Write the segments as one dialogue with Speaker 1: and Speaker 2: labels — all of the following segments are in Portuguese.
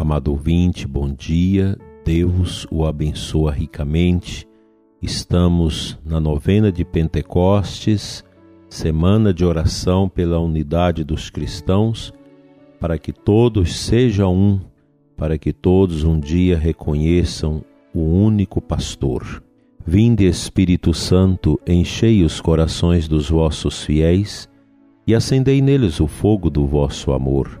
Speaker 1: Amado ouvinte, bom dia. Deus o abençoa ricamente. Estamos na novena de Pentecostes, semana de oração pela unidade dos cristãos, para que todos sejam um, para que todos um dia reconheçam o único pastor. Vinde, Espírito Santo, enchei os corações dos vossos fiéis e acendei neles o fogo do vosso amor.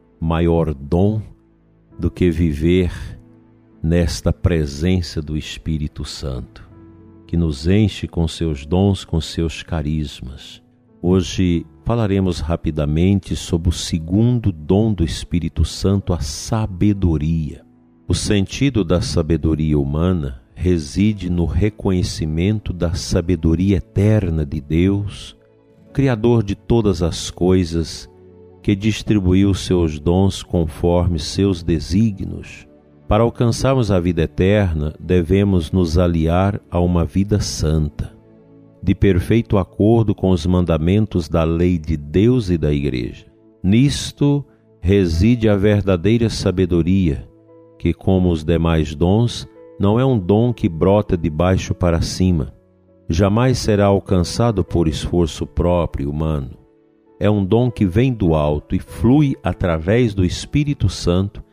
Speaker 1: maior dom do que viver nesta presença do Espírito Santo, que nos enche com seus dons, com seus carismas. Hoje falaremos rapidamente sobre o segundo dom do Espírito Santo, a sabedoria. O sentido da sabedoria humana reside no reconhecimento da sabedoria eterna de Deus, Criador de todas as coisas, que distribuiu seus dons conforme seus desígnios. Para alcançarmos a vida eterna, devemos nos aliar a uma vida santa, de perfeito acordo com os mandamentos da lei de Deus e da Igreja. Nisto reside a verdadeira sabedoria, que, como os demais dons, não é um dom que brota de baixo para cima. Jamais será alcançado por esforço próprio humano. É um dom que vem do alto e flui através do Espírito Santo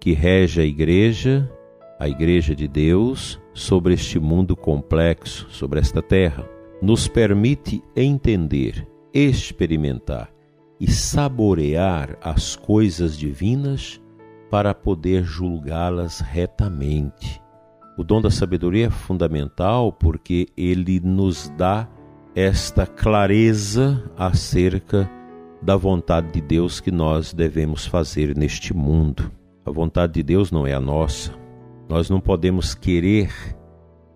Speaker 1: que rege a Igreja, a Igreja de Deus, sobre este mundo complexo, sobre esta terra. Nos permite entender, experimentar e saborear as coisas divinas para poder julgá-las retamente o dom da sabedoria é fundamental porque ele nos dá esta clareza acerca da vontade de Deus que nós devemos fazer neste mundo. A vontade de Deus não é a nossa. Nós não podemos querer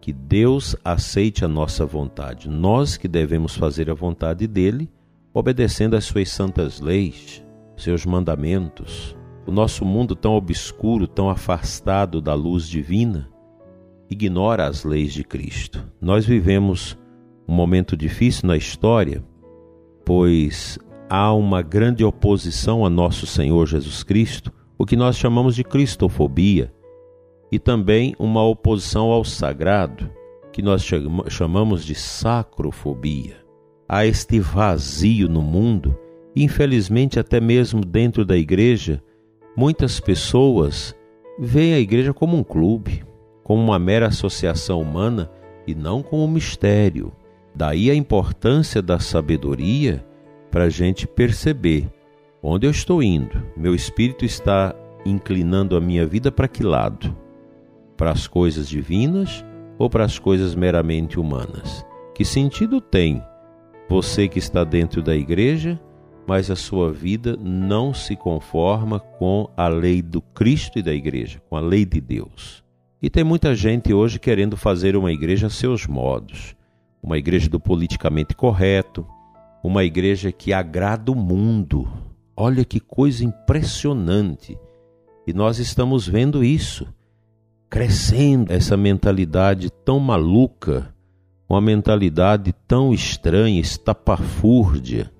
Speaker 1: que Deus aceite a nossa vontade. Nós que devemos fazer a vontade dele, obedecendo às suas santas leis, seus mandamentos. O nosso mundo tão obscuro, tão afastado da luz divina, ignora as leis de Cristo. Nós vivemos um momento difícil na história, pois há uma grande oposição a nosso Senhor Jesus Cristo, o que nós chamamos de cristofobia, e também uma oposição ao sagrado, que nós chamamos de sacrofobia. Há este vazio no mundo, e infelizmente até mesmo dentro da igreja, muitas pessoas veem a igreja como um clube, como uma mera associação humana e não como um mistério. Daí a importância da sabedoria para a gente perceber onde eu estou indo. Meu espírito está inclinando a minha vida para que lado? Para as coisas divinas ou para as coisas meramente humanas? Que sentido tem você que está dentro da igreja, mas a sua vida não se conforma com a lei do Cristo e da igreja, com a lei de Deus? E tem muita gente hoje querendo fazer uma igreja a seus modos, uma igreja do politicamente correto, uma igreja que agrada o mundo. Olha que coisa impressionante! E nós estamos vendo isso, crescendo essa mentalidade tão maluca, uma mentalidade tão estranha, estapafúrdia,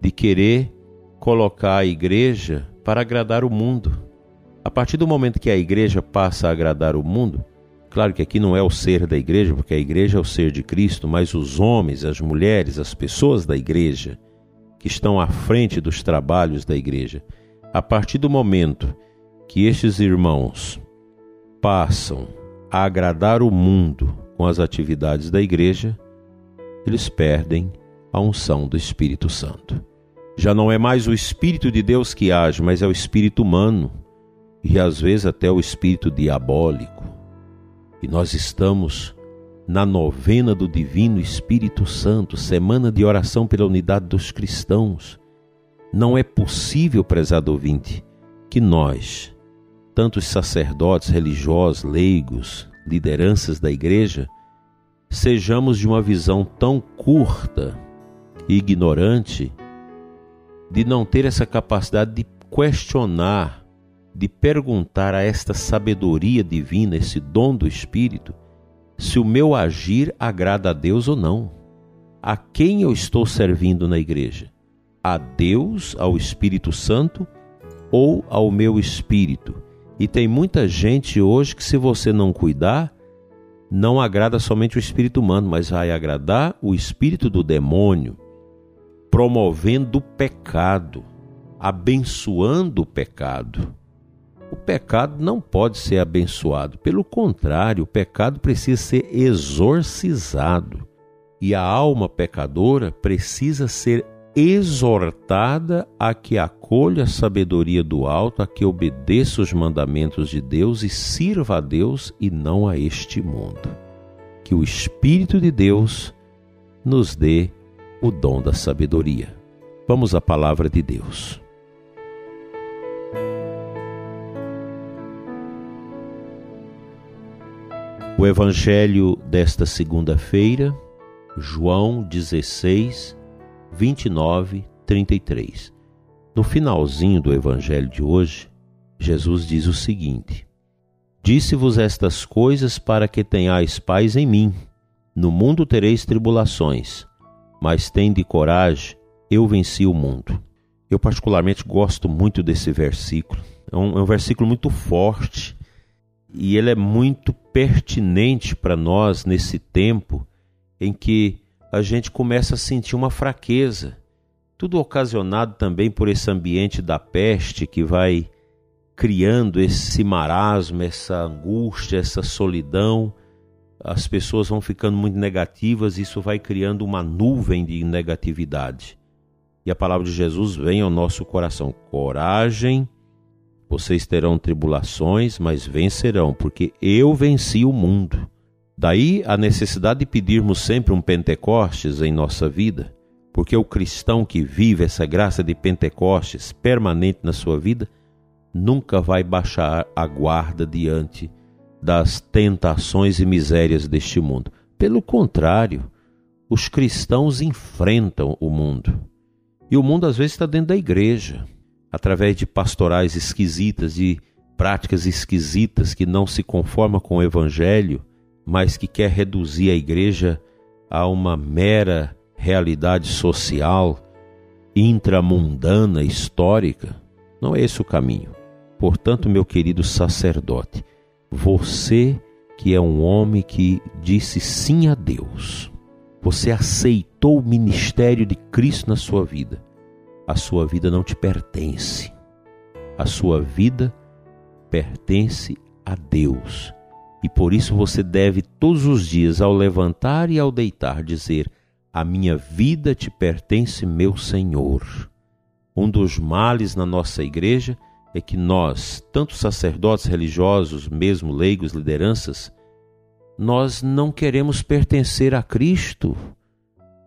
Speaker 1: de querer colocar a igreja para agradar o mundo. A partir do momento que a igreja passa a agradar o mundo, claro que aqui não é o ser da igreja, porque a igreja é o ser de Cristo, mas os homens, as mulheres, as pessoas da igreja que estão à frente dos trabalhos da igreja, a partir do momento que estes irmãos passam a agradar o mundo com as atividades da igreja, eles perdem a unção do Espírito Santo. Já não é mais o Espírito de Deus que age, mas é o Espírito humano e às vezes até o Espírito diabólico. E nós estamos na novena do Divino Espírito Santo, semana de oração pela unidade dos cristãos. Não é possível, prezado ouvinte, que nós, tanto os sacerdotes, religiosos, leigos, lideranças da igreja, sejamos de uma visão tão curta e ignorante de não ter essa capacidade de questionar, de perguntar a esta sabedoria divina, esse dom do Espírito, se o meu agir agrada a Deus ou não. A quem eu estou servindo na igreja? A Deus, ao Espírito Santo ou ao meu espírito? E tem muita gente hoje que, se você não cuidar, não agrada somente o espírito humano, mas vai agradar o espírito do demônio, promovendo o pecado, abençoando o pecado. O pecado não pode ser abençoado, pelo contrário, o pecado precisa ser exorcizado. E a alma pecadora precisa ser exortada a que acolha a sabedoria do alto, a que obedeça os mandamentos de Deus e sirva a Deus e não a este mundo. Que o Espírito de Deus nos dê o dom da sabedoria. Vamos à palavra de Deus. O Evangelho desta segunda-feira, João 16, 29, 33. No finalzinho do Evangelho de hoje, Jesus diz o seguinte: Disse-vos estas coisas para que tenhais paz em mim. No mundo tereis tribulações, mas tende coragem, eu venci o mundo. Eu, particularmente, gosto muito desse versículo. É um, é um versículo muito forte e ele é muito pertinente para nós nesse tempo em que a gente começa a sentir uma fraqueza. Tudo ocasionado também por esse ambiente da peste que vai criando esse marasmo, essa angústia, essa solidão. As pessoas vão ficando muito negativas, isso vai criando uma nuvem de negatividade. E a palavra de Jesus vem ao nosso coração: coragem, vocês terão tribulações, mas vencerão, porque eu venci o mundo. Daí a necessidade de pedirmos sempre um Pentecostes em nossa vida, porque o cristão que vive essa graça de Pentecostes permanente na sua vida nunca vai baixar a guarda diante das tentações e misérias deste mundo. Pelo contrário, os cristãos enfrentam o mundo. E o mundo às vezes está dentro da igreja através de pastorais esquisitas, de práticas esquisitas que não se conformam com o evangelho, mas que quer reduzir a igreja a uma mera realidade social, intramundana, histórica. Não é esse o caminho. Portanto, meu querido sacerdote, você que é um homem que disse sim a Deus, você aceitou o ministério de Cristo na sua vida a sua vida não te pertence. A sua vida pertence a Deus. E por isso você deve todos os dias, ao levantar e ao deitar, dizer: A minha vida te pertence, meu Senhor. Um dos males na nossa igreja é que nós, tanto sacerdotes religiosos, mesmo leigos, lideranças, nós não queremos pertencer a Cristo.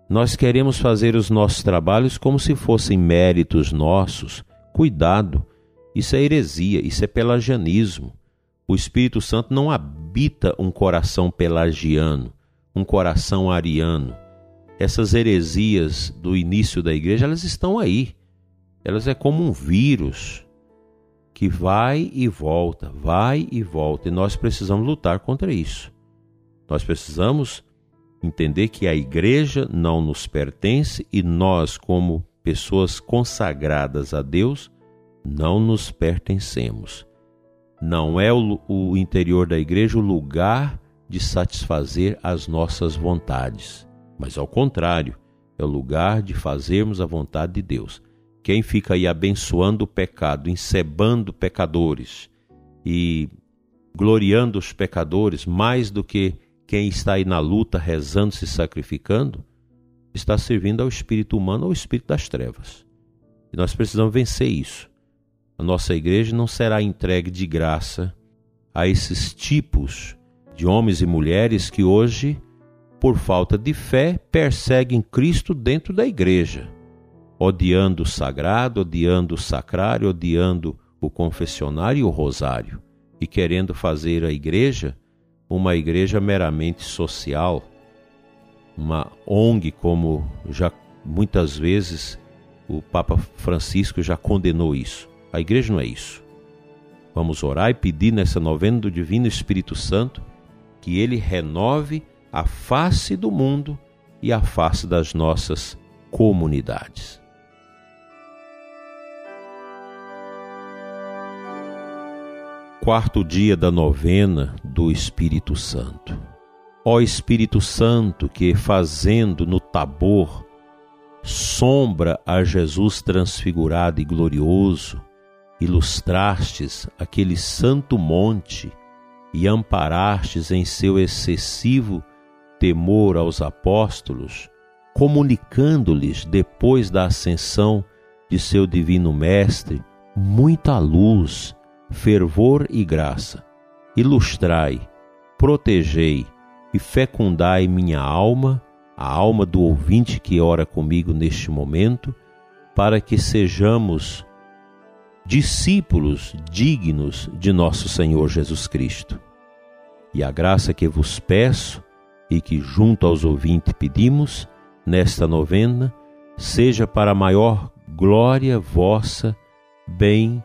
Speaker 1: Nós queremos fazer os nossos trabalhos como se fossem méritos nossos. Cuidado, isso é heresia, isso é pelagianismo. O Espírito Santo não habita um coração pelagiano, um coração ariano. Essas heresias do início da igreja, elas estão aí. Elas é como um vírus que vai e volta, vai e volta, e nós precisamos lutar contra isso. Nós precisamos entender que a igreja não nos pertence e nós, como pessoas consagradas a Deus, não nos pertencemos. Não é o, o interior da igreja o lugar de satisfazer as nossas vontades, mas ao contrário, é o lugar de fazermos a vontade de Deus. Quem fica aí abençoando o pecado, encebando pecadores e gloriando os pecadores mais do que quem está aí na luta, rezando, se sacrificando, está servindo ao espírito humano ou ao espírito das trevas. E nós precisamos vencer isso. A nossa igreja não será entregue de graça a esses tipos de homens e mulheres que hoje, por falta de fé, perseguem Cristo dentro da igreja, odiando o sagrado, odiando o sacrário, odiando o confessionário e o rosário, e querendo fazer a igreja uma igreja meramente social, uma ONG, como já muitas vezes o Papa Francisco já condenou isso. A igreja não é isso. Vamos orar e pedir nessa novena do Divino Espírito Santo que ele renove a face do mundo e a face das nossas comunidades. Quarto dia da novena do Espírito Santo. Ó Espírito Santo, que fazendo no Tabor sombra a Jesus transfigurado e glorioso, ilustrastes aquele santo monte e amparastes em seu excessivo temor aos apóstolos, comunicando-lhes depois da ascensão de seu divino Mestre muita luz, fervor e graça. Ilustrai, protegei e fecundai minha alma a alma do ouvinte que ora comigo neste momento, para que sejamos discípulos dignos de nosso Senhor Jesus Cristo. E a graça que vos peço e que junto aos ouvintes pedimos nesta novena, seja para a maior glória vossa, bem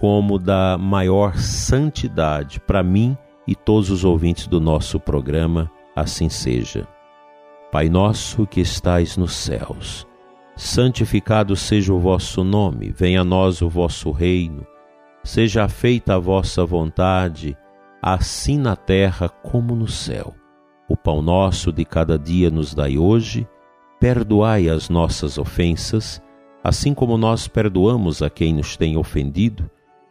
Speaker 1: como da maior santidade para mim e todos os ouvintes do nosso programa, assim seja. Pai nosso que estais nos céus, santificado seja o vosso nome, venha a nós o vosso reino, seja feita a vossa vontade, assim na terra como no céu. O pão nosso de cada dia nos dai hoje, perdoai as nossas ofensas, assim como nós perdoamos a quem nos tem ofendido,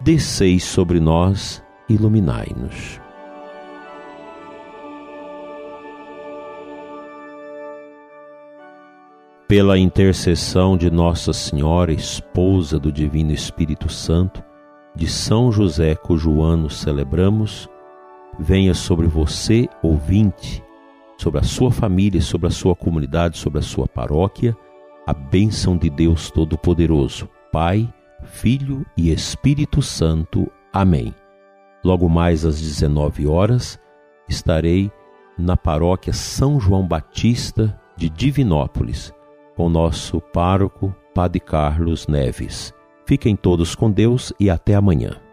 Speaker 1: desceis sobre nós, iluminai-nos. pela intercessão de Nossa Senhora, esposa do Divino Espírito Santo, de São José, cujo ano celebramos, venha sobre você, ouvinte, sobre a sua família, sobre a sua comunidade, sobre a sua paróquia, a bênção de Deus Todo-Poderoso, Pai, Filho e Espírito Santo. Amém. Logo mais às 19 horas, estarei na paróquia São João Batista de Divinópolis com nosso pároco, Padre Carlos Neves. Fiquem todos com Deus e até amanhã.